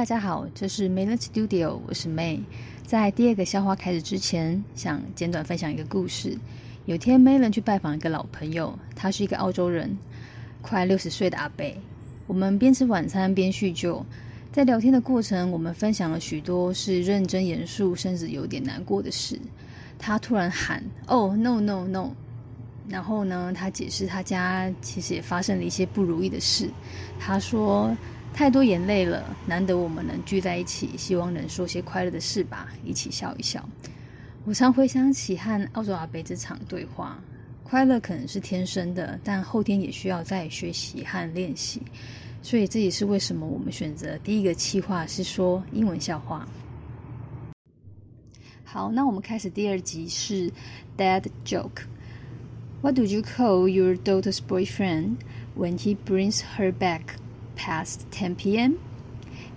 大家好，这是 May Studio，我是 May。在第二个笑话开始之前，想简短分享一个故事。有天，May 去拜访一个老朋友，他是一个澳洲人，快六十岁的阿伯。我们边吃晚餐边叙旧，在聊天的过程，我们分享了许多是认真严肃，甚至有点难过的事。他突然喊：“Oh no no no！” 然后呢，他解释他家其实也发生了一些不如意的事。他说。太多眼泪了，难得我们能聚在一起，希望能说些快乐的事吧，一起笑一笑。我常回想起和澳洲阿贝这场对话，快乐可能是天生的，但后天也需要再学习和练习。所以这也是为什么我们选择第一个企划是说英文笑话。好，那我们开始第二集是 Dad Joke。What do you call your daughter's boyfriend when he brings her back? Past 10 p.m.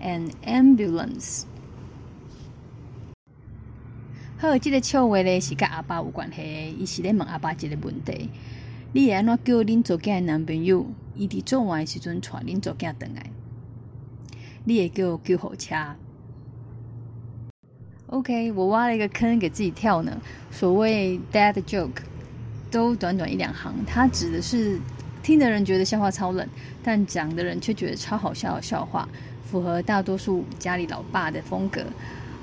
An ambulance. 好，这个笑话咧是跟阿爸有关系。伊是咧问阿爸一个问题：你会安怎叫恁做囝男朋友？伊伫做完时阵带恁做囝回来？你会叫救护车？OK，我挖了一个坑给自己跳呢。所谓 dad joke，都短短一两行，它指的是。听的人觉得笑话超冷，但讲的人却觉得超好笑的笑话，符合大多数家里老爸的风格。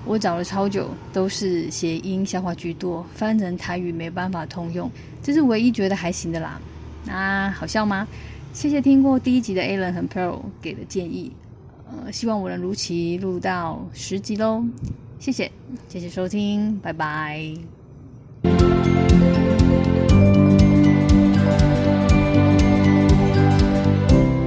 我找了超久，都是谐音笑话居多，翻成台语没办法通用，这是唯一觉得还行的啦。那好笑吗？谢谢听过第一集的 Alan 和 Pearl 给的建议，呃，希望我能如期录到十集喽。谢谢，谢谢收听，拜拜。